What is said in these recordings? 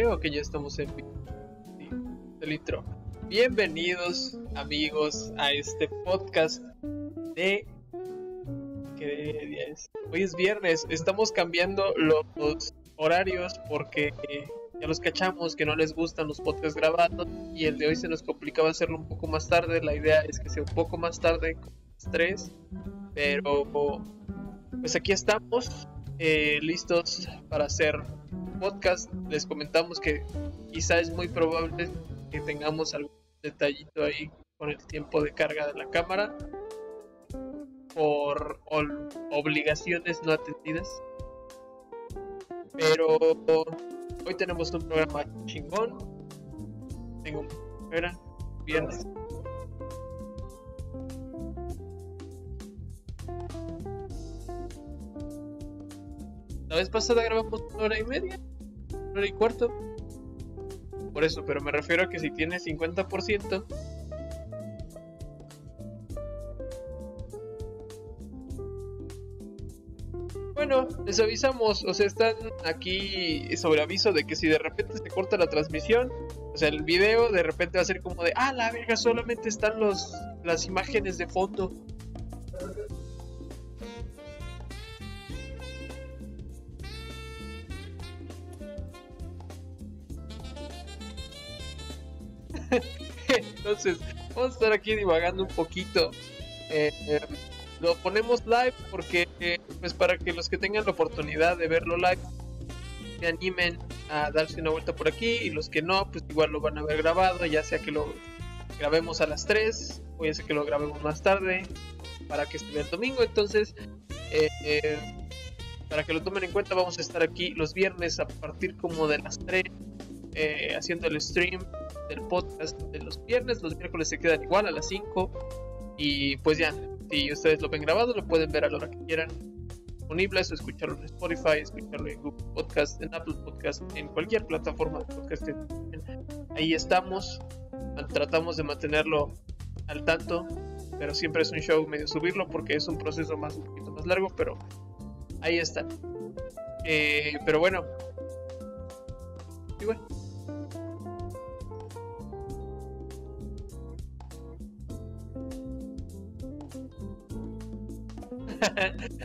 Creo que ya estamos en el intro. Bienvenidos, amigos, a este podcast de. ¿Qué día es? Hoy es viernes. Estamos cambiando los horarios porque ya los cachamos que no les gustan los podcasts grabados y el de hoy se nos complicaba hacerlo un poco más tarde. La idea es que sea un poco más tarde, con pero pues aquí estamos eh, listos para hacer podcast. Les comentamos que quizá es muy probable que tengamos algún detallito ahí con el tiempo de carga de la cámara por obligaciones no atendidas. Pero hoy tenemos un programa chingón. Tengo era viernes. La vez pasada grabamos una hora y media, hora y cuarto. Por eso, pero me refiero a que si tiene 50%, Bueno, les avisamos, o sea, están aquí sobre aviso de que si de repente se corta la transmisión, o sea, el video de repente va a ser como de, ah, la verga, solamente están los, las imágenes de fondo. Entonces, vamos a estar aquí divagando un poquito. Eh, eh, lo ponemos live porque, eh, pues, para que los que tengan la oportunidad de verlo live se animen a darse una vuelta por aquí y los que no, pues igual lo van a ver grabado, ya sea que lo grabemos a las 3 o ya sea que lo grabemos más tarde para que esté el domingo. Entonces, para que lo tomen en cuenta, vamos a estar aquí los viernes a partir como de las 3 haciendo el stream del podcast de los viernes. Los miércoles se quedan igual a las 5. Y pues ya, si ustedes lo ven grabado, lo pueden ver a la hora que quieran. Disponibles, o escucharlo en Spotify, escucharlo en Google Podcast, en Apple Podcast, en cualquier plataforma de podcast. Ahí estamos. Tratamos de mantenerlo al tanto, pero siempre es un show medio subirlo porque es un proceso más un poquito más largo, pero ahí está. Eh, pero bueno. Y bueno.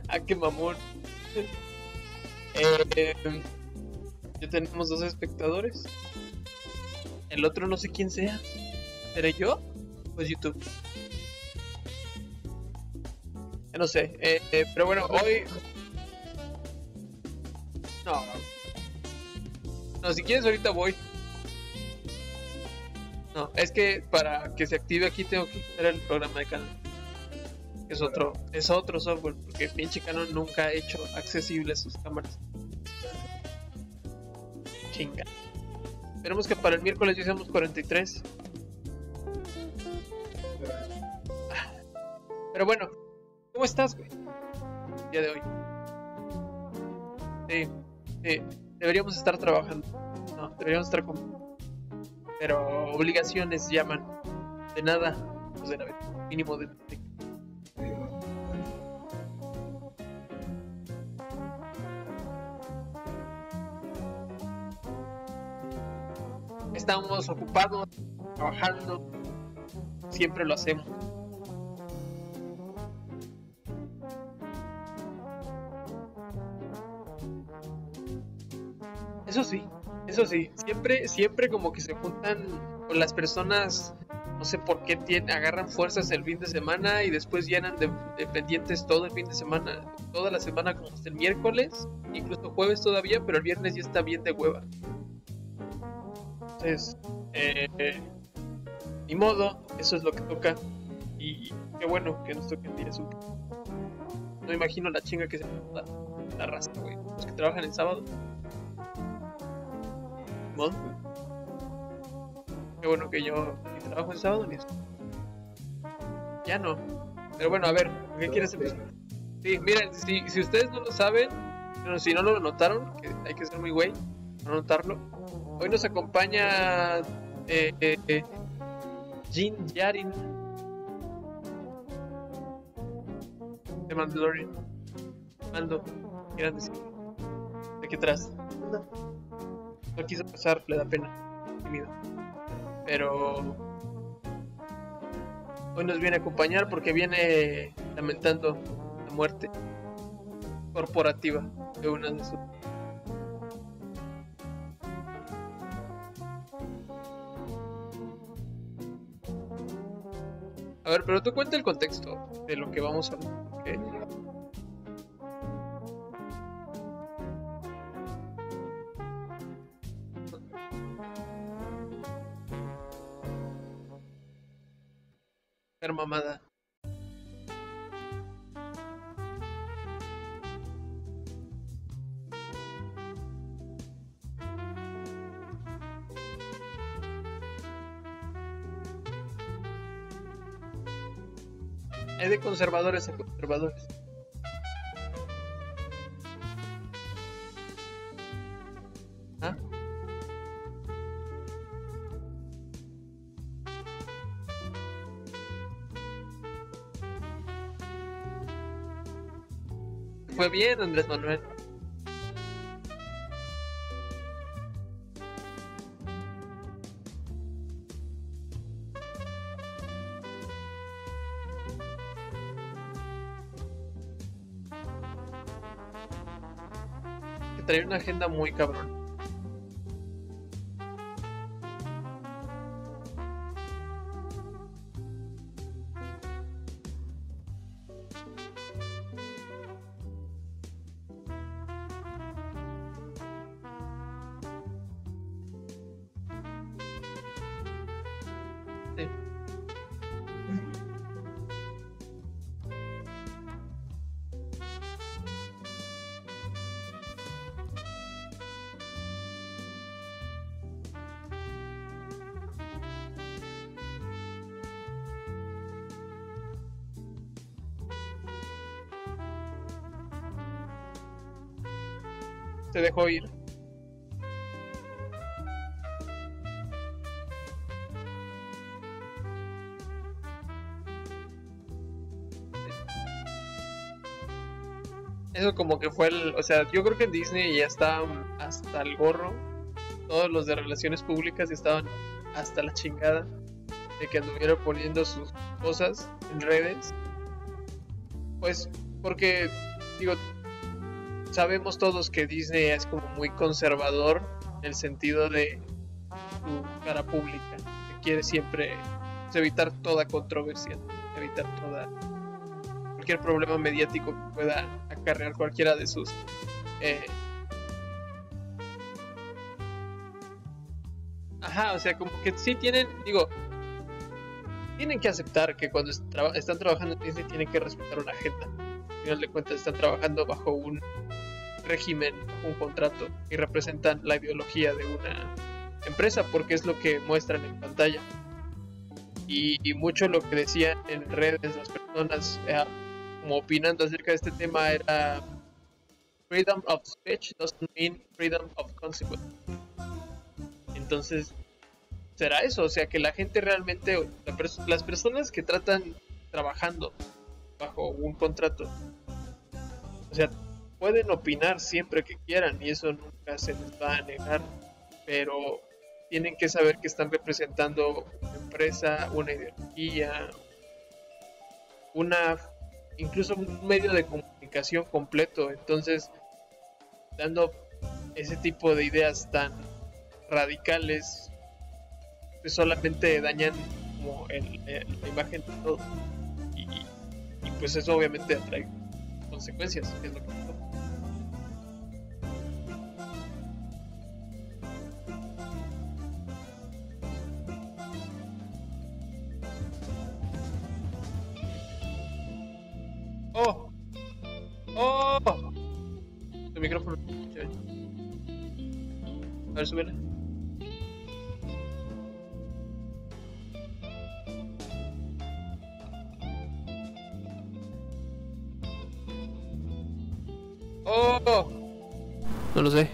Ah, qué mamón. Eh, ya tenemos dos espectadores. El otro no sé quién sea. ¿Seré yo? Pues YouTube. No sé. Eh, eh, pero bueno, hoy. No. No, si quieres ahorita voy. No, es que para que se active aquí tengo que quitar el programa de canal es otro, es otro software, porque pinche Canon nunca ha hecho accesibles sus cámaras. Chinga. Esperemos que para el miércoles ya seamos 43. Pero bueno, ¿cómo estás, güey? El día de hoy. Sí, deberíamos estar trabajando. No, deberíamos estar con. Pero obligaciones llaman. De nada, pues de nada, mínimo de estamos ocupados, trabajando, siempre lo hacemos. Eso sí, eso sí, siempre, siempre como que se juntan con las personas, no sé por qué tienen, agarran fuerzas el fin de semana y después llenan de, de, pendientes todo el fin de semana, toda la semana como hasta el miércoles, incluso jueves todavía, pero el viernes ya está bien de hueva. Eh, ni modo, eso es lo que toca. Y qué bueno que nos toque el día su. No imagino la chinga que se la, la raza, güey. Los que trabajan el sábado. Ni modo. Qué bueno que yo ni trabajo el sábado ni. Ya no. Pero bueno, a ver, ¿qué quieres empezar? Sí, miren, si, si ustedes no lo saben, pero si no lo notaron, que hay que ser muy güey, no notarlo Hoy nos acompaña eh, eh, eh, Jin Yarin de Mandalorian. Mando, quieran decir. De qué atrás. no quiso pasar, le da pena. Tímido. Pero hoy nos viene a acompañar porque viene lamentando la muerte corporativa de una de sus pero tú cuenta el contexto de lo que vamos a hablar. Conservadores a conservadores. ¿Ah? Fue bien, Andrés Manuel. Que trae una agenda muy cabrón. Dejó. Eso como que fue el, o sea, yo creo que en Disney ya está hasta el gorro. Todos los de relaciones públicas estaban hasta la chingada de que anduvieron poniendo sus cosas en redes. Pues porque digo, sabemos todos que Disney es como muy conservador en el sentido de su cara pública, que quiere siempre evitar toda controversia, evitar toda cualquier problema mediático que pueda acarrear cualquiera de sus eh, ajá, o sea, como que sí tienen, digo, tienen que aceptar que cuando están trabajando en Disney tienen que respetar una agenda. Al final de cuentas están trabajando bajo un régimen, un contrato y representan la ideología de una empresa porque es lo que muestran en pantalla. Y, y mucho lo que decían en redes las personas eh, como opinando acerca de este tema era freedom of speech doesn't mean freedom of consequence. Entonces, será eso, o sea, que la gente realmente, las personas que tratan trabajando bajo un contrato, o sea, pueden opinar siempre que quieran y eso nunca se les va a negar, pero tienen que saber que están representando una empresa, una ideología, una incluso un medio de comunicación completo, entonces dando ese tipo de ideas tan radicales pues solamente dañan como el- la imagen de todo. Y, pues eso obviamente trae consecuencias es lo que A ver, súbele. ¡Oh! No lo sé.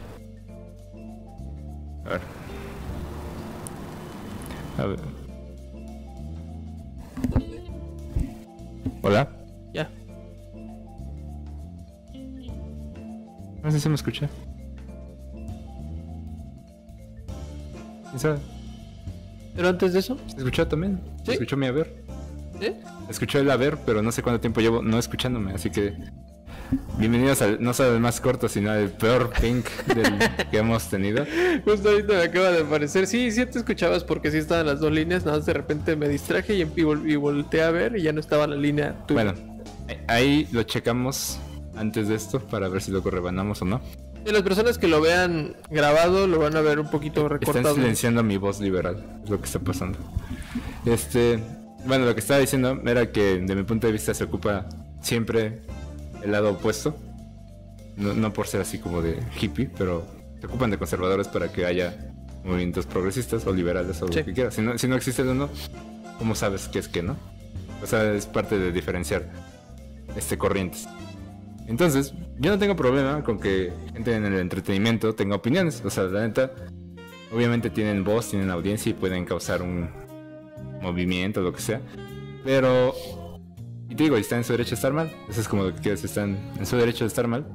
A ver. A ver. Hola. Ya. No sé si se me escucha. Pero antes de eso, ¿Se escuchó también? ¿Se ¿Sí? escuchó mi haber? ¿eh? Escuchó el haber, pero no sé cuánto tiempo llevo no escuchándome, así que... Bienvenidos al, no solo al más corto, sino al peor pink del que hemos tenido. Justo ahorita me acaba de aparecer. Sí, sí te escuchabas porque sí estaban las dos líneas. Nada más de repente me distraje y, y, vol- y volteé a ver y ya no estaba la línea tuya. Bueno, ahí lo checamos antes de esto para ver si lo rebanamos o no. Y las personas que lo vean grabado lo van a ver un poquito Están recortado. silenciando mi voz liberal, es lo que está pasando. Este, bueno, lo que estaba diciendo era que de mi punto de vista se ocupa siempre el lado opuesto. No, no por ser así como de hippie, pero se ocupan de conservadores para que haya movimientos progresistas o liberales o Sí. lo que quieras. Si no, si no existe el uno, ¿cómo sabes qué es qué, no? O sea, es parte de diferenciar este corrientes. Entonces, yo no tengo problema con que gente en el entretenimiento tenga opiniones. O sea, la neta, obviamente tienen voz, tienen audiencia y pueden causar un movimiento, lo que sea. Pero, y te digo, están en su derecho de estar mal. Eso es como lo que quieres, están en su derecho de estar mal.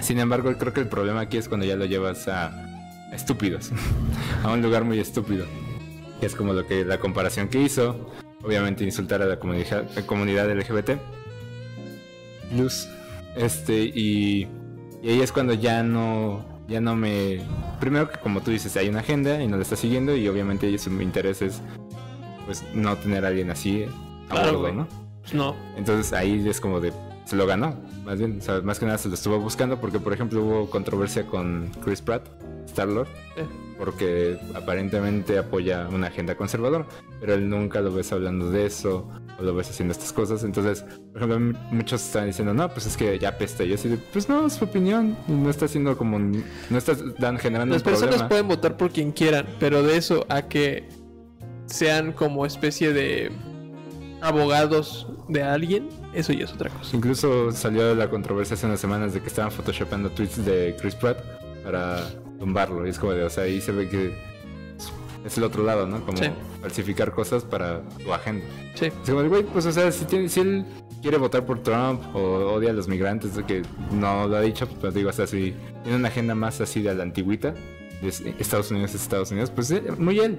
Sin embargo, creo que el problema aquí es cuando ya lo llevas a, a estúpidos, a un lugar muy estúpido. Que es como lo que la comparación que hizo, obviamente insultar a la comunidad, la comunidad LGBT. Luz. Este, y, y ahí es cuando ya no, ya no me... Primero que como tú dices, hay una agenda y no la está siguiendo y obviamente ahí su interés es pues no tener a alguien así a Claro, bordo. Pues no. Entonces ahí es como de se lo ganó, más bien, o sea, más que nada se lo estuvo buscando porque por ejemplo hubo controversia con Chris Pratt, Star Lord, Eh. porque aparentemente apoya una agenda conservadora, pero él nunca lo ves hablando de eso o lo ves haciendo estas cosas. Entonces, por ejemplo, muchos están diciendo, no, pues es que ya apesta. Y yo así de, pues no, es su opinión, no está haciendo como, no está dan, generando Las un personas problema. pueden votar por quien quieran, pero de eso a que sean como especie de abogados de alguien, eso ya es otra cosa. Incluso salió la controversia hace unas semanas de que estaban photoshopando tweets de Chris Pratt para tumbarlo. Y es como de, o sea, ahí se ve que es el otro lado, ¿no? Como Sí. falsificar cosas para tu agenda. Sí. Es como de, güey, pues o sea, si, tiene- si él quiere votar por Trump o odia a los migrantes, de que no lo ha dicho, pues digo, o sea, si tiene una agenda más así de la antigüita, de Estados Unidos es Estados Unidos, pues eh, muy él.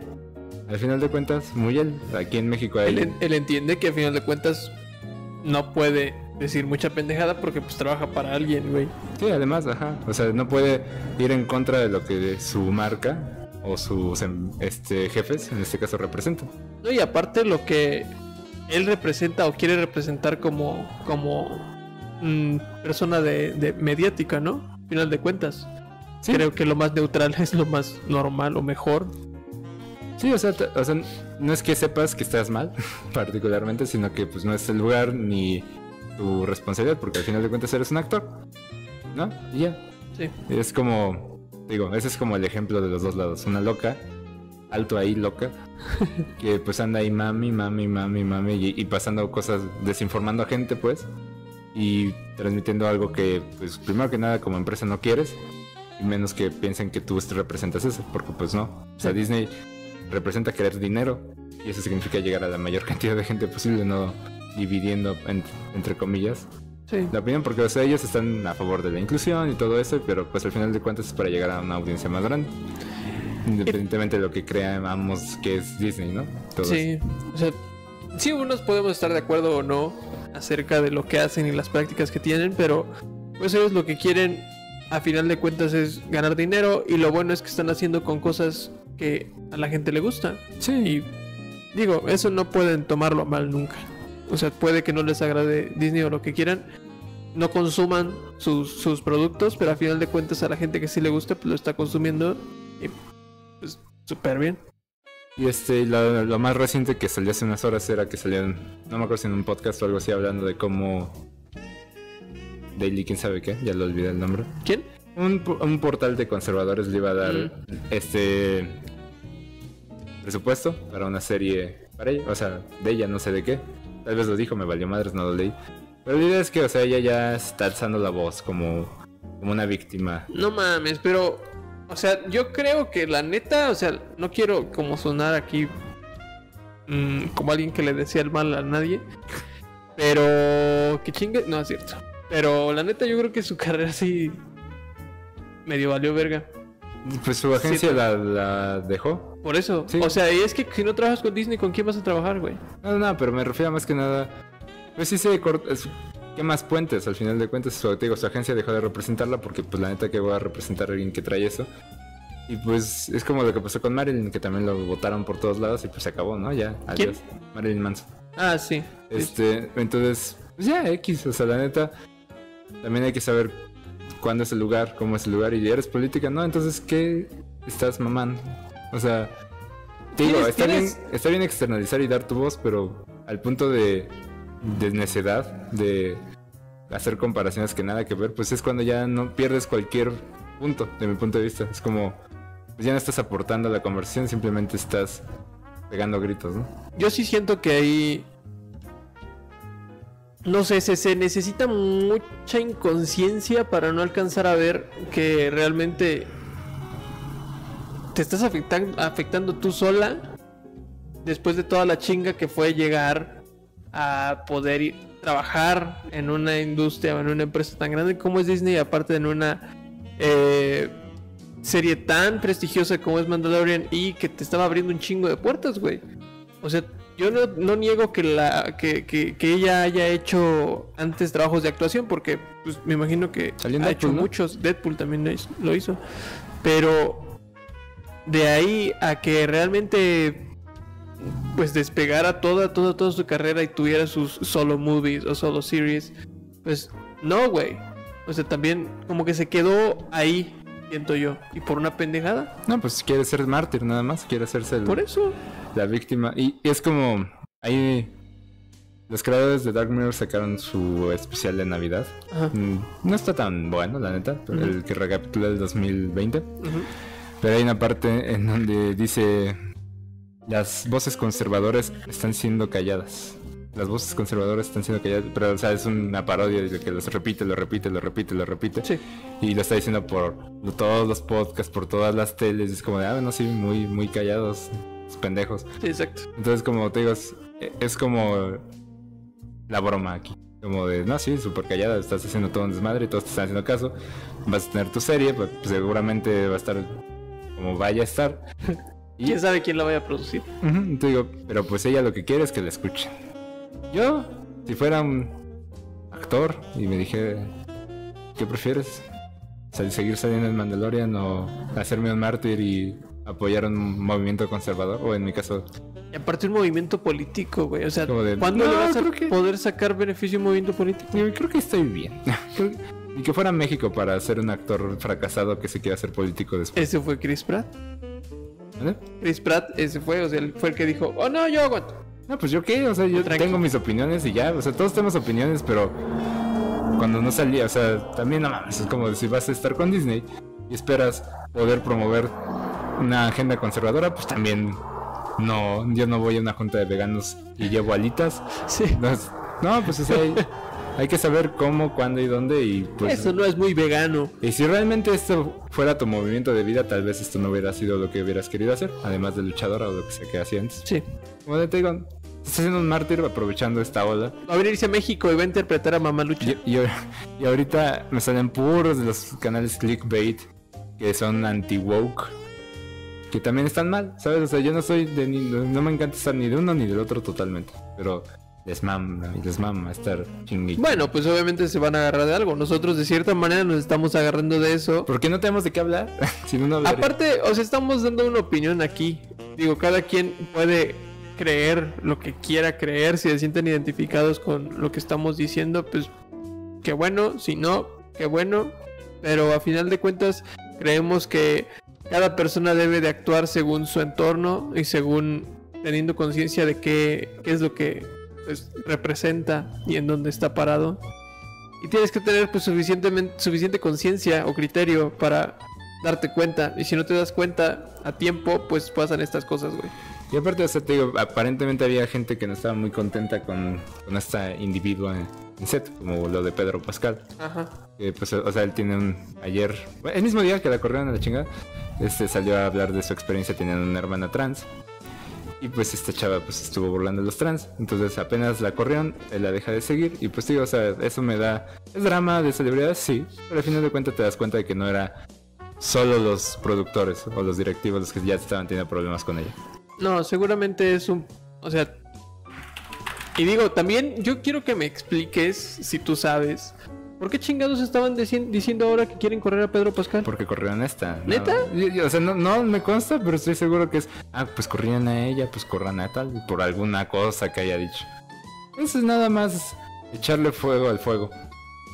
Al final de cuentas, muy él. Aquí en México hay... Él, él entiende que a final de cuentas no puede decir mucha pendejada porque pues trabaja para alguien, güey. Sí, además, ajá. O sea, no puede ir en contra de lo que su marca o sus em, este, jefes, en este caso, representan. No, y aparte lo que él representa o quiere representar como, como mm, persona de, de mediática, ¿no? Final de cuentas. Sí. Creo que lo más neutral es lo más normal o mejor. Sí, o sea, o sea, no es que sepas que estás mal, particularmente, sino que pues no es el lugar ni tu responsabilidad, porque al final de cuentas eres un actor, ¿no? Y ya. Sí. Es como, digo, ese es como el ejemplo de los dos lados. Una loca, alto ahí, loca, que pues anda ahí mami, mami, mami, mami, y, y pasando cosas, desinformando a gente, pues, y transmitiendo algo que, pues, primero que nada, como empresa no quieres, y menos que piensen que tú representas eso, porque pues no. O sea, Sí. Disney representa querer dinero, y eso significa llegar a la mayor cantidad de gente posible, no dividiendo en- entre comillas Sí. la opinión, porque o sea, ellos están a favor de la inclusión y todo eso, pero pues al final de cuentas es para llegar a una audiencia más grande. Independientemente de lo que creamos que es Disney, ¿no? Sí, o sea, sí, unos podemos estar de acuerdo o no acerca de lo que hacen y las prácticas que tienen, pero pues ellos lo que quieren a final de cuentas es ganar dinero y lo bueno es que están haciendo con cosas que a la gente le gusta. Sí. Y digo, eso no pueden tomarlo mal nunca. O sea, puede que no les agrade Disney o lo que quieran, no consuman sus, sus productos, pero a final de cuentas a la gente que sí le gusta, pues lo está consumiendo y pues súper bien. Y este, lo, lo más reciente que salió hace unas horas era que salieron, no me acuerdo si en un podcast o algo así, hablando de cómo Daily, quién sabe qué, ya lo olvidé el nombre. ¿Quién? Un, un portal de conservadores le iba a dar Mm. este presupuesto para una serie para ella, o sea, de ella, no sé de qué. Tal vez lo dijo, me valió madres, no lo leí. Pero la idea es que, o sea, ella ya está alzando la voz como, como una víctima. No mames, pero. O sea, yo creo que la neta, o sea, no quiero como sonar aquí mm, como alguien que le decía el mal a nadie. Pero. Que chingue. No es cierto. Pero la neta, yo creo que su carrera sí. medio valió verga. Pues su agencia Sí, la, la dejó. Por eso. Sí. O sea, y es que si no trabajas con Disney, ¿con quién vas a trabajar, güey? No, no, pero me refiero más que nada. Pues sí se corta. ¿Qué más puentes? Al final de cuentas, su, digo, su agencia dejó de representarla porque, pues, la neta que voy a representar a alguien que trae eso. Y pues es como lo que pasó con Marilyn, que también lo votaron por todos lados y pues se acabó, ¿no? Ya, ¿Quién? adiós. Marilyn Manson. Ah, sí. Este, entonces, pues ya, X, o sea, la neta, también hay que saber cuándo es el lugar, cómo es el lugar, y eres política, ¿no? Entonces, ¿qué estás mamando? O sea, te digo, ¿Tienes- está, tienes- bien, está bien externalizar y dar tu voz, pero al punto de, de necedad, de hacer comparaciones que nada que ver, pues es cuando ya no pierdes cualquier punto, de mi punto de vista. Es como, pues ya no estás aportando a la conversación, simplemente estás pegando gritos, ¿no? Yo sí siento que ahí. No sé, se, se necesita mucha inconsciencia para no alcanzar a ver que realmente te estás afectan- afectando tú sola después de toda la chinga que fue llegar a poder ir- trabajar en una industria o en una empresa tan grande como es Disney, aparte en una eh, serie tan prestigiosa como es Mandalorian y que te estaba abriendo un chingo de puertas, güey. O sea, yo no, no niego que, la, que, que- que ella haya hecho antes trabajos de actuación, porque pues, me imagino que ha Deadpool, hecho ¿no? muchos. Deadpool también lo hizo, lo hizo. Pero de ahí a que realmente pues despegara toda, toda, toda su carrera y tuviera sus solo movies o solo series, pues no, güey. O sea, también como que se quedó ahí, siento yo. Y por una pendejada. No, pues quiere ser mártir nada más, quiere hacerse el- Por eso. la víctima. Y, y es como, ahí los creadores de Dark Mirror sacaron su especial de Navidad. Ajá. Mm, No está tan bueno, la neta, Ujú. el que recapitula el 2020. Ujú. Pero hay una parte en donde dice, las voces conservadoras están siendo calladas. Las voces conservadoras están siendo calladas, pero o sea, es una parodia de que los repite, lo repite, lo repite, lo repite. Sí. Y lo está diciendo por todos los podcasts, por todas las teles. Es como de, ah, bueno, sí, muy, muy callados, pendejos. Sí, exacto. Entonces, como te digo, es, es como la broma aquí. Como de, no, sí, súper callada, estás haciendo todo un desmadre todos te están haciendo caso. Vas a tener tu serie, pues, pues, seguramente va a estar como vaya a estar. Y, ¿Quién sabe quién la vaya a producir? Ujú, te digo, pero pues ella lo que quiere es que la escuchen. Yo, si fuera un actor y me dije, ¿qué prefieres? ¿Seguir saliendo en Mandalorian o hacerme un mártir y apoyar un movimiento conservador? O en mi caso, Y aparte un movimiento político, güey. O sea, de, ¿cuándo no, le vas a que- poder sacar beneficio a un movimiento político? Yo creo que estoy bien. Creo que- fuera México para ser un actor fracasado que se quiera hacer político después. Ese fue Chris Pratt. Chris Pratt, ese fue, o sea, él fue el que dijo, oh no, yo aguanto. No, pues yo qué, o sea, yo tengo mis opiniones y ya, o sea, todos tenemos opiniones, pero cuando no salía, o sea, también no mames, es como si vas a estar con Disney y esperas poder promover una agenda conservadora, pues también no, yo no voy a una junta de veganos y llevo alitas. Sí. No, pues o sea, hay, que saber cómo, cuándo y dónde y pues... Eso no es muy vegano. Y si realmente esto fuera tu movimiento de vida, tal vez esto no hubiera sido lo que hubieras querido hacer, además de luchadora o lo que sea que hacía antes. Sí. Como te digo, estás haciendo un mártir aprovechando esta ola. Va a venirse a México y va a interpretar a Mamá Lucha. Y, y- y ahorita me salen puros de los canales clickbait que son anti-woke. Que también están mal, ¿sabes? O sea, yo no soy de ni, no me encanta estar ni de uno ni del otro totalmente. Pero les mama, les mama estar chingue. Bueno, pues obviamente se van a agarrar de algo. Nosotros de cierta manera nos estamos agarrando de eso. ¿Por qué no tenemos de qué hablar? si no, no hablaría. Aparte, o sea, estamos dando una opinión aquí. Digo, cada quien puede creer lo que quiera creer. Si se sienten identificados con lo que estamos diciendo, pues qué bueno. Si no, qué bueno. Pero a final de cuentas, creemos que cada persona debe de actuar según su entorno y según teniendo conciencia de qué, qué es lo que pues, representa y en dónde está parado. Y tienes que tener pues suficientemente, suficiente conciencia o criterio para darte cuenta. Y si no te das cuenta a tiempo, pues pasan estas cosas, güey. Y aparte, o sea, te digo, aparentemente había gente que no estaba muy contenta con, con esta individua en, set, como lo de Pedro Pascal. Ajá. Que, pues, o sea, él tiene un. Ayer, el mismo día que la corrieron a la chingada, este salió a hablar de su experiencia teniendo una hermana trans. Y pues esta chava pues estuvo burlando a los trans. Entonces apenas la corrieron, la deja de seguir. Y pues digo, o sea, eso me da. ¿Es drama de celebridades? Sí. Pero al final de cuentas te das cuenta de que no era solo los productores o los directivos los que ya estaban teniendo problemas con ella. No, seguramente es un. O sea. Y digo, también yo quiero que me expliques, si tú sabes, ¿por qué chingados estaban dici- diciendo ahora que quieren correr a Pedro Pascal? Porque corrieron esta. no. ¿Neta? O sea, no, no me consta, pero estoy seguro que es. Ah, pues corrían a ella, pues corran a tal, por alguna cosa que haya dicho. Eso es nada más echarle fuego al fuego.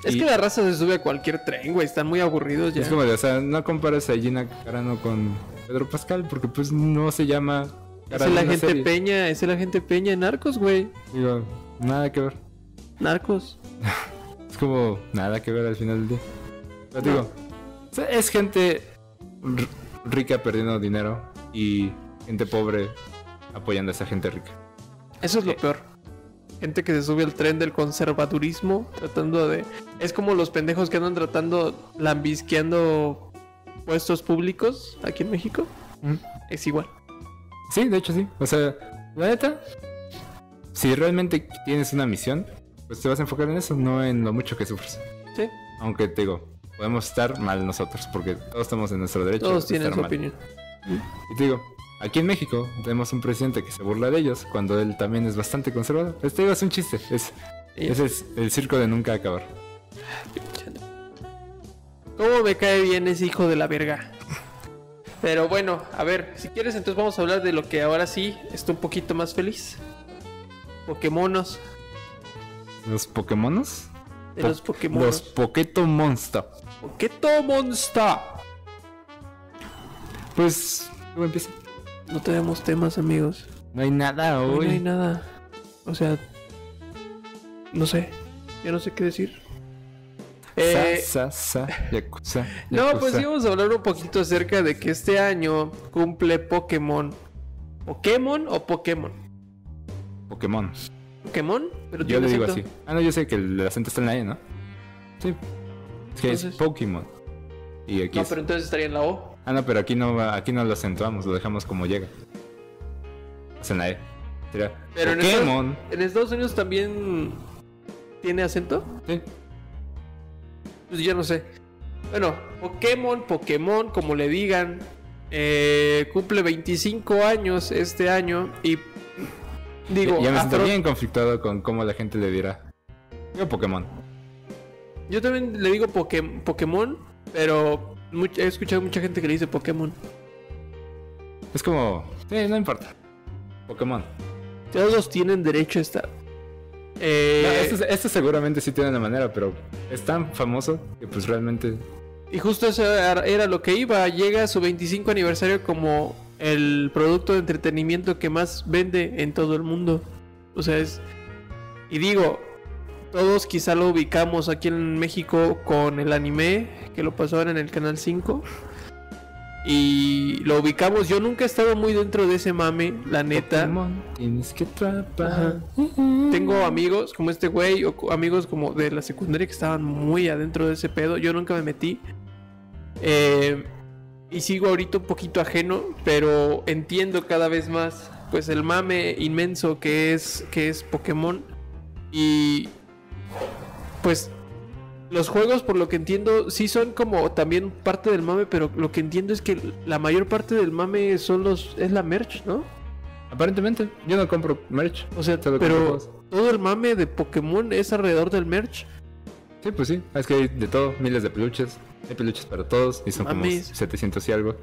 Es Y- que la raza se sube a cualquier tren, güey. Están muy aburridos ya. Es como de, o sea, no compares a Gina Carano con Pedro Pascal, porque pues no se llama. Es cara de la una gente serie. peña, es la gente peña en Narcos, güey. Digo, nada que ver. Narcos. Es como nada que ver al final del día. Pero digo, es gente rica perdiendo dinero y gente pobre apoyando a esa gente rica. Eso es lo Eh. peor. Gente que se sube al tren del conservadurismo, tratando de... Es como los pendejos que andan tratando, lambisqueando puestos públicos aquí en México. Mm. Es igual. Sí, de hecho sí. O sea, la neta, si realmente tienes una misión, pues te vas a enfocar en eso, no en lo mucho que sufres. Sí. Aunque te digo, podemos estar mal nosotros, porque todos estamos en nuestro derecho. Todos de tienen estar su mal. opinión. Y te digo, aquí en México tenemos un presidente que se burla de ellos cuando él también es bastante conservador. Este digo, es un chiste, es, ese es el circo de nunca acabar. ¿Cómo me cae bien ese hijo de la verga? Pero bueno, a ver, si quieres entonces vamos a hablar de lo que ahora sí está un poquito más feliz. Pokémonos. ¿Los Pokémonos? De Po- los Pokémonos. Los Poketo Monster. Poketo Monster. Pues, ¿cómo empieza? No tenemos temas, amigos. No hay nada Hoy hoy. no hay nada. O sea, no sé. Ya no sé qué decir. Eh, Sa, sa, sa, yakuza, no, pues íbamos a hablar un poquito acerca de que este año cumple Pokémon. ¿Pokémon o Pokémon? Pokémon. ¿Pokémon? Pero Yo le digo acento. así. Ah, no, yo sé que el acento está en la E, ¿no? Sí. Es que es Pokémon. Y aquí No, es- pero entonces estaría en la O. Ah, no, pero aquí no, va- aquí no lo acentuamos, lo dejamos como llega. Es en la E. Sería Pero en Pokémon. ¿En Estados Unidos también tiene acento? Sí. Pues yo no sé. Bueno, Pokémon, Pokémon, como le digan, eh, cumple 25 años este año y digo, ya me siento afro- bien conflictuado con cómo la gente le dirá. Digo Pokémon. yo también le digo Poké- Pokémon, pero he escuchado mucha gente que le dice Pokémon. Es como. Sí, no importa. Pokémon. Todos tienen derecho a estar. Eh, No, este, este seguramente sí tiene una manera, pero es tan famoso que pues realmente. Y justo eso era lo que iba. Llega su 25 aniversario como el producto de entretenimiento que más vende en todo el mundo. O sea, es... Y digo, todos quizá lo ubicamos aquí en México con el anime, que lo pasaban en el Canal 5. Y lo ubicamos. Yo nunca he estado muy dentro de ese mame, la neta. Pokémon, tienes que atrapar. Tengo amigos como este güey o amigos como de la secundaria que estaban muy adentro de ese pedo. Yo nunca me metí. Eh, y sigo ahorita un poquito ajeno, pero entiendo cada vez más pues el mame inmenso que es que es Pokémon y pues los juegos por lo que entiendo sí son como también parte del mame, pero lo que entiendo es que la mayor parte del mame son los es la merch, ¿no? Aparentemente, yo no compro merch. O sea, pero todo el mame de Pokémon es alrededor del merch. Sí, pues sí. Es que hay de todo, miles de peluches. Hay peluches para todos y son como 700 y algo.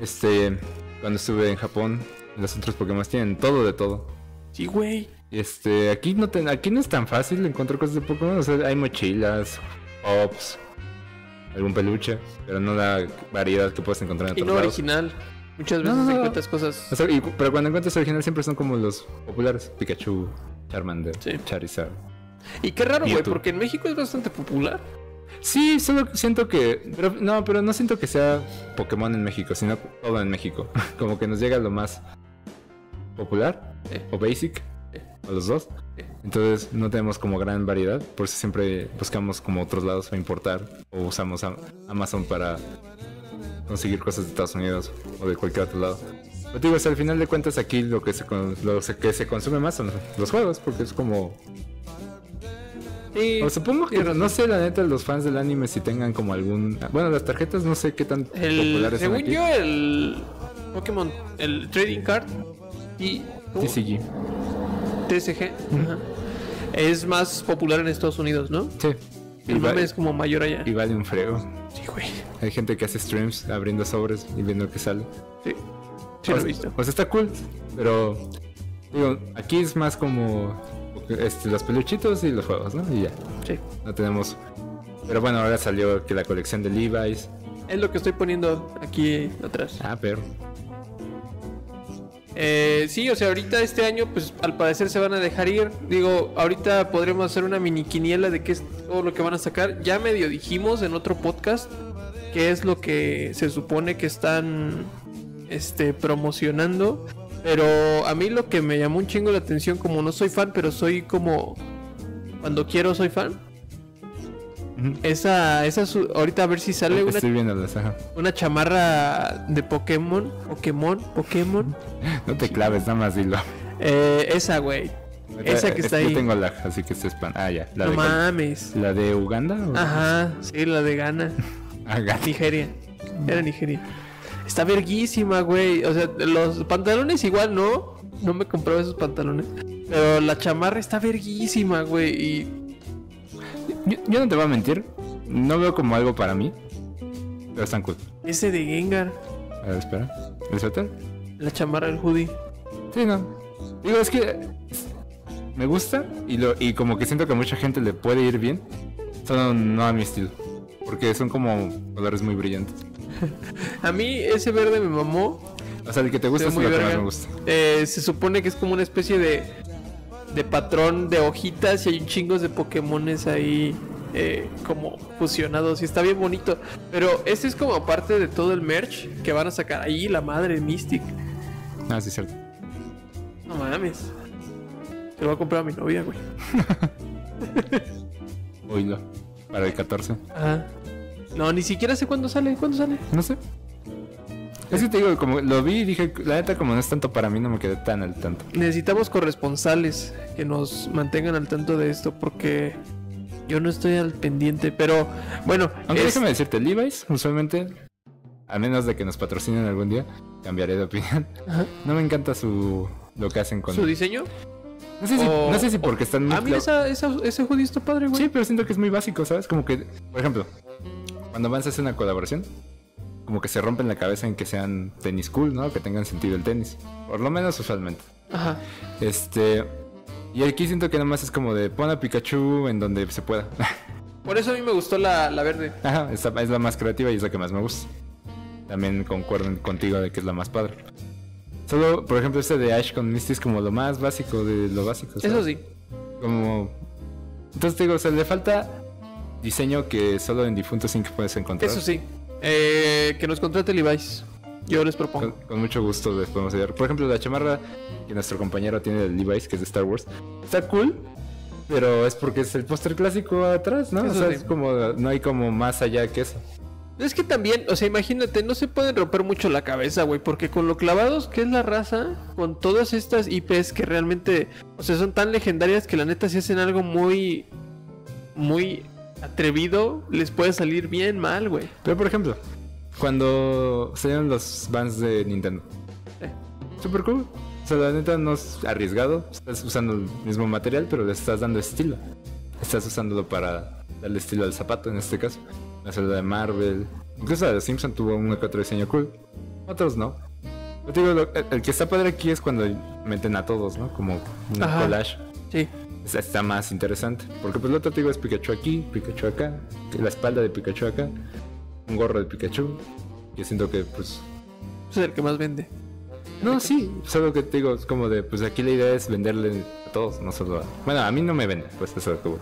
Este, cuando estuve en Japón, los otros Pokémon tienen todo de todo. Sí, güey. Este, aquí no, te- aquí no es tan fácil encontrar cosas de Pokémon. O sea, hay mochilas, pops, algún peluche, pero no la variedad que puedes encontrar en Y otros no lados. original. Muchas veces no, no. encuentras cosas. O sea, y- pero cuando encuentras original siempre son como los populares. Pikachu, Charmander, Sí. Charizard. Y qué raro, güey, porque en México es bastante popular. Sí, solo siento que. Pero, no, pero no siento que sea Pokémon en México, sino todo en México. Como que nos llega lo más popular o basic, o los dos. Entonces no tenemos como gran variedad, por eso siempre buscamos como otros lados para importar o usamos a- Amazon para conseguir cosas de Estados Unidos o de cualquier otro lado. Pero digo, o sea, al final de cuentas aquí lo que se, lo que se consume más son los juegos, porque es como Sí, O supongo que, no sé, la neta, los fans del anime si tengan como algún... Bueno, las tarjetas no sé qué tan El, populares son según aquí. yo, el Pokémon, el Trading Card y. TCG. Ajá, es más popular en Estados Unidos, ¿no? Sí. El mame es como mayor allá. y vale un frego. Sí, güey. Hay gente que hace streams abriendo sobres y viendo qué sale. Sí. Sí, o, lo he visto. o sea, está cool, pero digo, aquí es más como este, los peluchitos y los juegos, ¿no? Y ya, Sí. no tenemos... Pero bueno, ahora salió que la colección de Levi's. Es lo que estoy poniendo aquí atrás. Ah, pero... Eh, sí, o sea, ahorita este año, pues al parecer se van a dejar ir. Digo, ahorita podremos hacer una mini quiniela de qué es todo lo que van a sacar. Ya medio dijimos en otro podcast qué es lo que se supone que están este, promocionando. Pero a mí lo que me llamó un chingo la atención, como no soy fan, pero soy como. Cuando quiero soy fan. Esa, esa su- ahorita a ver si sale una, Estoy viendo las... ajá. una chamarra de Pokémon. Pokémon, Pokémon. No te claves, nada más dilo. Eh, esa, güey. Esa que Es está Yo ahí. tengo lag, así que se espan... Ah, ya. La, No de, mames. ¿La de Uganda? o- Ajá, sí, la de Ghana. Ah, Ghana. Nigeria. Era Nigeria. Está verguísima, güey. O sea, los pantalones igual no. No me compraba esos pantalones. Pero la chamarra está verguísima, güey. Y Yo, yo no te voy a mentir. No veo como algo para mí. Pero están cool. ese de Gengar. A ver, espera. ¿El suéter? La chamarra del hoodie. Sí, no. Digo, es que me gusta y, lo, y como que siento que a mucha gente le puede ir bien. Solo no a mi estilo. Porque son como colores muy brillantes. A mí ese verde me mamó. O sea, el que te gusta es muy que más verga. me gusta. Eh, se supone que es como una especie de, de patrón de hojitas y hay un chingos de Pokémones ahí eh, como fusionados y está bien bonito. Pero ese es como parte de todo el merch que van a sacar ahí, la madre Mystic. Ah, sí, cierto. No mames. Se lo voy a comprar a mi novia, güey. Oílo. Para el 14. Ajá. No, ni siquiera sé cuándo sale. ¿Cuándo sale? No sé. Es que te digo, como lo vi y dije, la neta, como no es tanto para mí, no me quedé tan al tanto. Necesitamos corresponsales que nos mantengan al tanto de esto porque yo no estoy al pendiente. Pero bueno, Aunque es- déjame decirte, Levi's, usualmente, a menos de que nos patrocinen algún día, cambiaré de opinión. Ajá. No me encanta su lo que hacen con. su diseño. No sé si, o- no sé si porque están muy mira, clav- esa, esa- ese hoodie está padre, güey. Sí, pero siento que es muy básico, ¿sabes? Como que, por ejemplo, cuando vas a hacer una colaboración, como que se rompen la cabeza en que sean tenis cool, ¿no? Que tengan sentido el tenis. Por lo menos usualmente. Ajá. Este. Y aquí siento que nada más es como de pon a Pikachu en donde se pueda. Por eso a mí me gustó la, la verde. Ajá, es la más creativa y es la que más me gusta. También concuerdo contigo de que es la más padre. Solo, por ejemplo, este de Ash con Misty es como lo más básico de lo básico. ¿sabes? Eso sí. Como... Entonces te digo, o sea, le falta diseño que solo en Difunto Sync puedes encontrar. Eso sí. Eh, que nos contrate Levi's. Yo les propongo. Con, con mucho gusto les podemos ayudar. Por ejemplo, la chamarra que nuestro compañero tiene de Levi's, que es de Star Wars, está cool, pero es porque es el póster clásico atrás, ¿no? Eso o sea, sí. es como, no hay como más allá que eso. Es que también, o sea, imagínate, no se pueden romper mucho la cabeza, güey, porque con lo clavados que es la raza, con todas estas IPs que realmente, o sea, son tan legendarias que la neta si hacen algo muy, muy atrevido, les puede salir bien mal, güey. Pero por ejemplo, cuando salieron los bands de Nintendo, Eh. super cool. O sea, la neta no es arriesgado. Estás usando el mismo material, pero le estás dando estilo. Estás usándolo para darle estilo al zapato en este caso. La celda de Marvel. Incluso la de Simpson tuvo un otro diseño cool. Otros no. Te digo, lo- el, el que está padre aquí es cuando meten a todos, ¿no? Como un collage. Sí. Está, más interesante. Porque pues lo otro te digo es Pikachu aquí, Pikachu acá, la espalda de Pikachu acá, un gorro de Pikachu. Yo siento que pues... Es el que más vende. No, sí, solo que te digo, es como de, pues aquí la idea es venderle a todos, no solo a... Bueno, a mí no me vende, pues eso es como...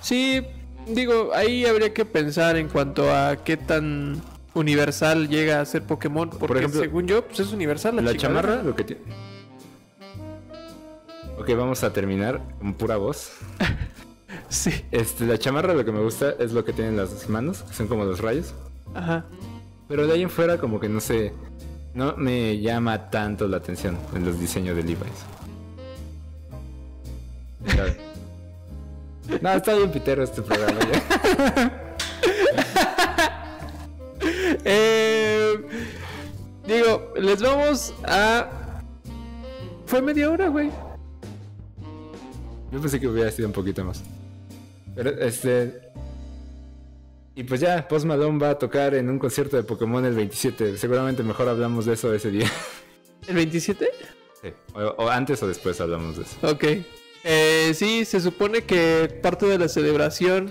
Sí, digo, ahí habría que pensar en cuanto a qué tan universal llega a ser Pokémon, porque ejemplo, según yo, pues es universal la, La chamarra, lo que tiene... Ok, vamos a terminar con pura voz. Sí, Este, la chamarra lo que me gusta es lo que tienen las manos, que son como los rayos. ajá. Pero de ahí en fuera como que no sé, no me llama tanto la atención en los diseños de Levi's. No, está bien pitero este programa ya. Eh, digo, les vamos a. Fue media hora, güey. Yo pensé que hubiera sido un poquito más. Pero este. Y pues ya, Post Malone va a tocar en un concierto de Pokémon el 27. Seguramente mejor hablamos de eso ese día. ¿El 27? Sí. O, o antes o después hablamos de eso. Ok. Eh, sí, se supone que parte de la celebración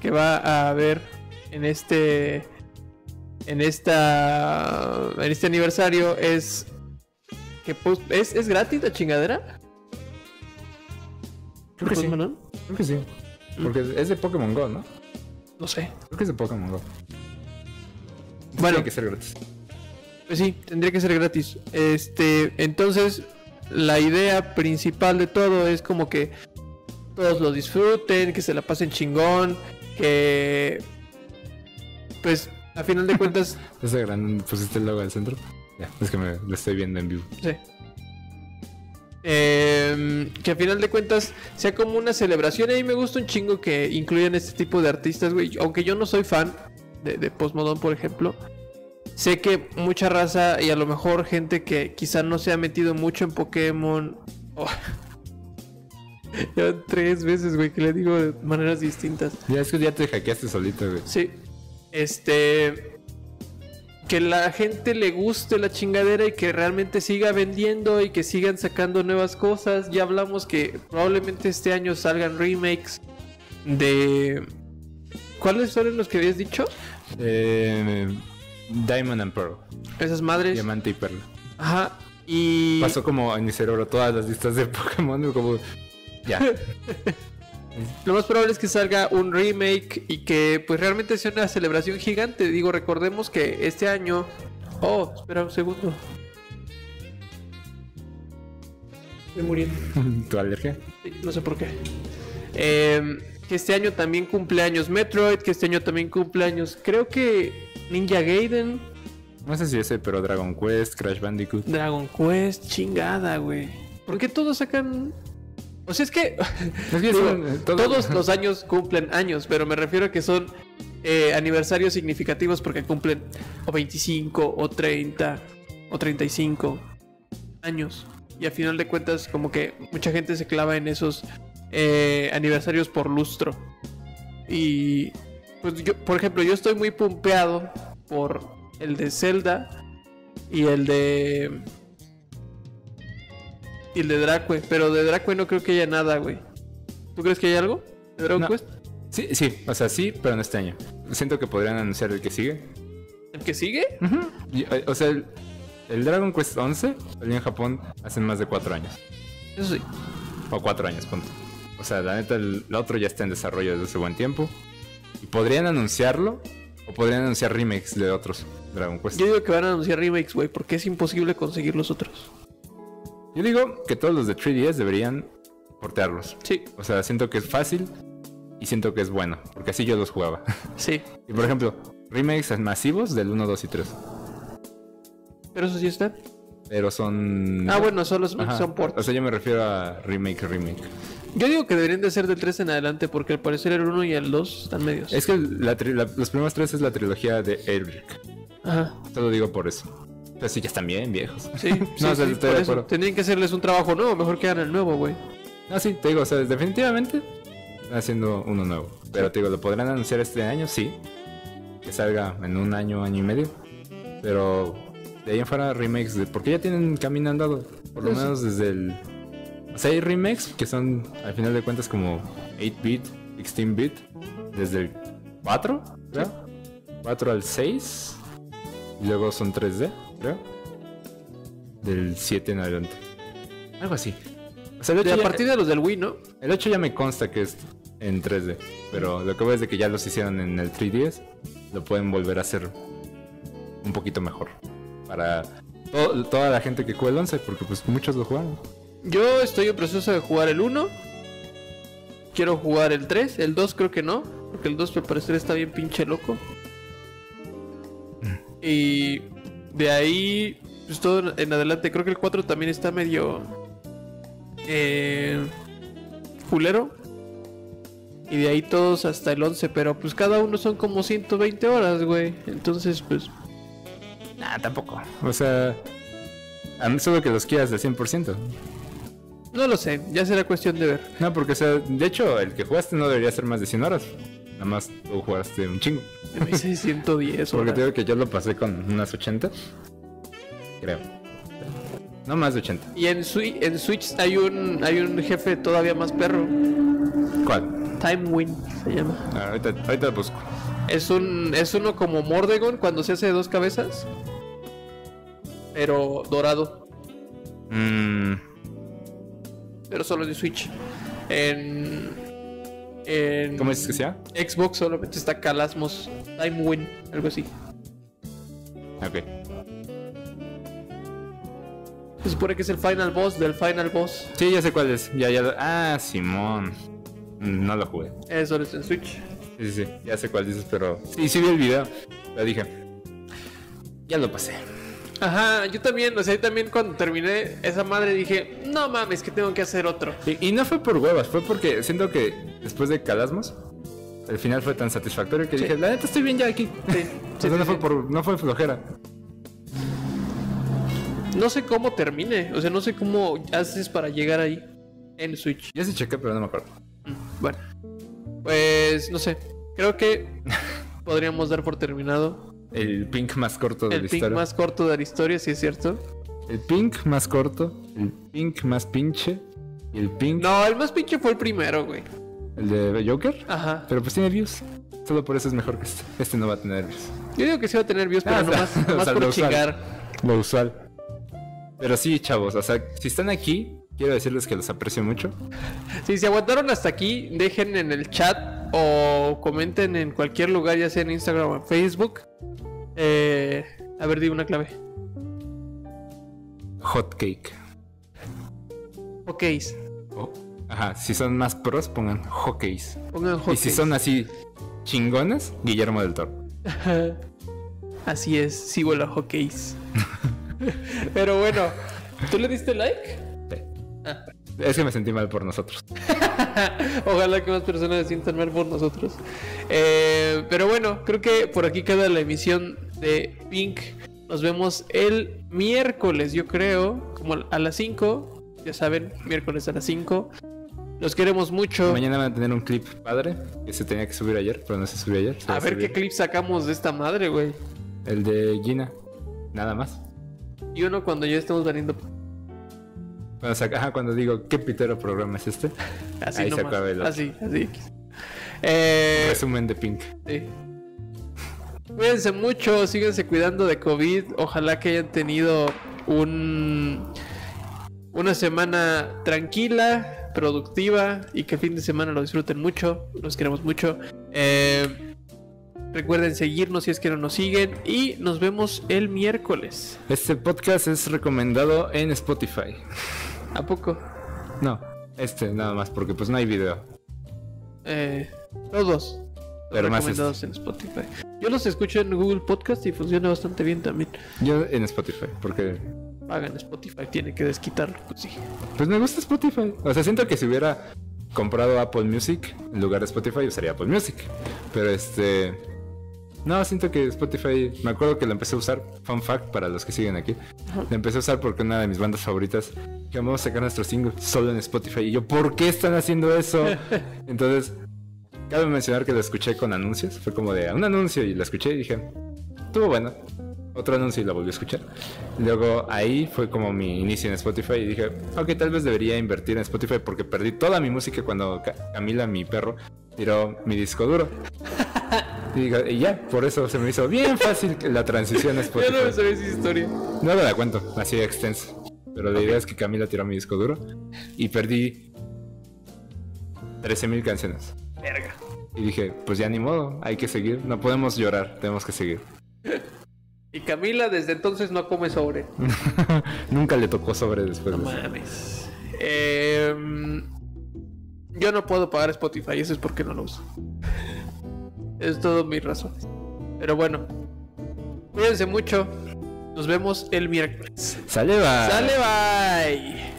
que va a haber en este. En esta. En este aniversario es. Que pues, ¿es, ¿Es gratis la chingadera? Creo que sí. Creo que sí. Porque es de Pokémon Go, ¿no? No sé. Creo que es de Pokémon Go. Bueno. Tiene que ser gratis. Pues sí, tendría que ser gratis. Este, entonces, la idea principal de todo es como que todos lo disfruten, que se la pasen chingón, que pues a final de cuentas, Ese gran pusiste el logo al centro. Ya, es que me lo estoy viendo en vivo. sí. Em, que a final de cuentas sea como una celebración. Y a mí me gusta un chingo que incluyan este tipo de artistas, güey. Aunque yo no soy fan de, de Post Malone, por ejemplo. Sé que mucha raza y a lo mejor gente que quizá no se ha metido mucho en Pokémon. Oh. Ya tres veces, güey, que le digo de maneras distintas. Ya es que ya te hackeaste solito, güey. Sí. Este. Que la gente le guste la chingadera y que realmente siga vendiendo y que sigan sacando nuevas cosas. Ya hablamos que probablemente este año salgan remakes de. ¿Cuáles son los que habías dicho? Eh, Diamond and Pearl. Esas madres. Diamante y Perla. Ajá. Y. Pasó como en mi cerebro todas las listas de Pokémon. Como. Ya. Lo más probable es que salga un remake y que pues realmente sea una celebración gigante. Digo, recordemos que este año... Oh, espera un segundo. Estoy muriendo. ¿Tu alergia? Sí, no sé por qué. Em, que este año también cumpleaños Metroid, que este año también cumpleaños... Creo que Ninja Gaiden, No sé si ese, pero Dragon Quest, Crash Bandicoot. Dragon Quest, chingada, güey. ¿Por qué todos sacan... O sea, es que... Es que Digo, son, eh, todo- Todos los años cumplen años, pero me refiero a que son eh, aniversarios significativos porque cumplen o 25 o 30 o 35 años. Y a final de cuentas como que mucha gente se clava en esos eh, aniversarios por lustro. Y pues yo, por ejemplo, yo estoy muy pumpeado por el de Zelda y el de... Y el de Dracue, pero de Dracue no creo que haya nada, güey. ¿Tú crees que hay algo? ¿De Dragon No. Quest? Sí, sí, o sea, sí, pero no este año. Siento que podrían anunciar el que sigue. ¿El que sigue? Eh, o sea, el, el Dragon Quest 11 salió en Japón hace más de cuatro años. Eso sí. O cuatro años, punto. O sea, la neta, el, el otro ya está en desarrollo desde hace buen tiempo. Y podrían anunciarlo, o podrían anunciar remakes de otros Dragon Quest. Yo digo que van a anunciar remakes, güey, porque es imposible conseguir los otros. Yo digo que todos los de 3DS deberían portearlos. Sí, O sea, siento que es fácil y siento que es bueno, porque así yo los jugaba. sí. y por ejemplo, remakes masivos del 1, 2 y 3. Pero eso sí está. Pero son... Ah, bueno, solo son ports. O sea, yo me refiero a remake, remake. Yo digo que deberían de ser del 3 en adelante porque al parecer el 1 y el 2 están medios. Es que la la- los primeros tres es la trilogía de Elric. Ajá. Te lo digo por eso. Pero sí, ya están bien viejos. Sí, sí, No, sí, estoy por eso. Tendrían que hacerles un trabajo nuevo, mejor que hagan el nuevo, güey. No, sí, te digo, o sea, definitivamente están haciendo uno nuevo. Pero te digo, ¿lo podrán anunciar este año? Sí. Que salga en un año, año y medio. Pero de ahí en fuera remakes, de, porque ya tienen camino andado. Por lo Pues sí. menos desde el... O sea, hay remakes que son, al final de cuentas, como 8-bit, 16-bit. Desde el 4, creo. 4 al 6. Y luego son 3D, creo. Del 7 en adelante. Algo así. O sea, el De ocho a ya- partir de los del Wii, ¿no? el 8 ya me consta que es en 3D, pero lo que veo es de que ya los hicieron en el 3DS, lo pueden volver a hacer un poquito mejor. Para to- toda la gente que juega el 11, porque pues muchos lo jugaron. Yo estoy en proceso de jugar el 1. Quiero jugar el 3. El 2 creo que no. Porque el 2 al parecer está bien pinche loco. Y de ahí, pues todo en adelante. Creo que el 4 también está medio... Eh, culero. Y de ahí todos hasta el 11, pero pues cada uno son como 120 horas, güey. Entonces, pues... Nah, tampoco. O sea, a mí solo que los quieras del 100%. No lo sé, ya será cuestión de ver. No, porque, o sea, de hecho, el que jugaste no debería ser más de 100 horas. Nada más tú jugaste un chingo. Me hice 110 Porque te digo que yo lo pasé con unas 80. Creo. No más de 80. Y en, Swi- en Switch hay un, hay un jefe todavía más perro. ¿Cuál? Time Win se llama. Ah, ahorita, ahorita busco. Es un es uno como Mordegon cuando se hace de dos cabezas. Pero dorado. Mm, Pero solo de Switch. En. En ¿Cómo dices que sea? Xbox solamente está Calasmos Time Win, algo así. Ok. Se supone que es el final boss del final boss. Sí, ya sé cuál es. Ya, ya. lo- Ah, Simón. No lo jugué. Eso es en Switch. Sí, sí, sí. Ya sé cuál dices, pero. Sí, sí vi el video. Lo dije. Ya lo pasé. Ajá, yo también, o sea, yo también cuando terminé esa madre dije, no mames, que tengo que hacer otro. Y, y no fue por huevas, fue porque siento que después de Calasmos, el final fue tan satisfactorio que Sí. dije, la neta estoy bien ya aquí. Sí, O sí, sea, no, fue por, no fue flojera. No sé cómo termine, o sea, no sé cómo haces para llegar ahí en Switch. Yo sí chequé, pero no me acuerdo. Mm, Bueno, pues no sé, creo que podríamos dar por terminado El pink más corto de el la historia. más corto de la historia, si es cierto. El pink más corto, el pink más pinche y el pink, No, el más pinche fue el primero, güey. el de Joker. Ajá. Pero pues tiene views. Solo por eso es mejor que este. Este no va a tener views. Yo digo que sí va a tener views, pero Ah, o sea, nomás, o nomás sea, por lo usual. chingar. Lo usual. Pero sí, chavos, o sea, si están aquí, quiero decirles que los aprecio mucho. Si se aguantaron hasta aquí, dejen en el chat o comenten en cualquier lugar, ya sea en Instagram o en Facebook. Eh, a ver, di una clave. Hot cake. Ok, Oh, Ajá, si son más pros, pongan hockeys. pongan Y si son así chingones, Guillermo del Toro. Así es, sigo la hockeys. Pero bueno, ¿tú le diste like? Sí. Ah. Es que me sentí mal por nosotros. Ojalá que más personas se sientan mal por nosotros. Eh, pero bueno, creo que por aquí queda la emisión de Pink. Nos vemos el miércoles, yo creo, como a las 5. Ya saben, miércoles a las 5. Los queremos mucho. Mañana van a tener un clip padre que se tenía que subir ayer, pero no se subió ayer. se A ver qué clip sacamos de esta madre, güey. El de Gina. Nada más. Y uno cuando ya estemos valiendo. Cuando, saca- ajá, cuando digo, ¿qué pitero programa es este? Así Ahí se nomás. acaba el otro. Así, así. Eh, Resumen de Pink. Sí. Cuídense mucho, síganse cuidando de COVID. Ojalá que hayan tenido un una semana tranquila, productiva y que el fin de semana lo disfruten mucho. Los queremos mucho. Eh, recuerden seguirnos si es que no nos siguen y nos vemos el miércoles. Este podcast es recomendado en Spotify. ¿A poco? No, este nada más, porque pues no hay video. Eh, todos. Pero más este. en Spotify. Yo los escucho en Google Podcast y funciona bastante bien también. Yo en Spotify, porque Pagan Spotify, tiene que desquitarlo, pues sí. pues me gusta Spotify. O sea, siento que si hubiera comprado Apple Music en lugar de Spotify, usaría Apple Music. Pero este... No, siento que Spotify, me acuerdo que lo empecé a usar, fun fact para los que siguen aquí, lo empecé a usar porque una de mis bandas favoritas, que vamos a sacar nuestro single solo en Spotify. Y yo, ¿por qué están haciendo eso? Entonces, cabe mencionar que lo escuché con anuncios, fue como de un anuncio y lo escuché y dije, estuvo bueno. Otro anuncio y lo volví a escuchar. Luego ahí fue como mi inicio en Spotify y dije, ok, tal vez debería invertir en Spotify porque perdí toda mi música cuando Ca- Camila, mi perro, tiró mi disco duro. Y, digo, y ya, por eso se me hizo bien fácil la transición a Yo no me Spotify. sabía esa historia. No me la cuento, así de extenso. Pero la idea es que Camila tiró mi disco duro y perdí 13.000 canciones. Verga. Y dije, pues ya ni modo, hay que seguir, no podemos llorar, tenemos que seguir. Y Camila desde entonces no come sobre. Nunca le tocó sobre después No de eso. mames. Em, yo no puedo pagar Spotify, eso es porque no lo uso. Es todo mi razón. Pero bueno. Cuídense mucho. Nos vemos el miércoles. Sale, va. Sale, bye.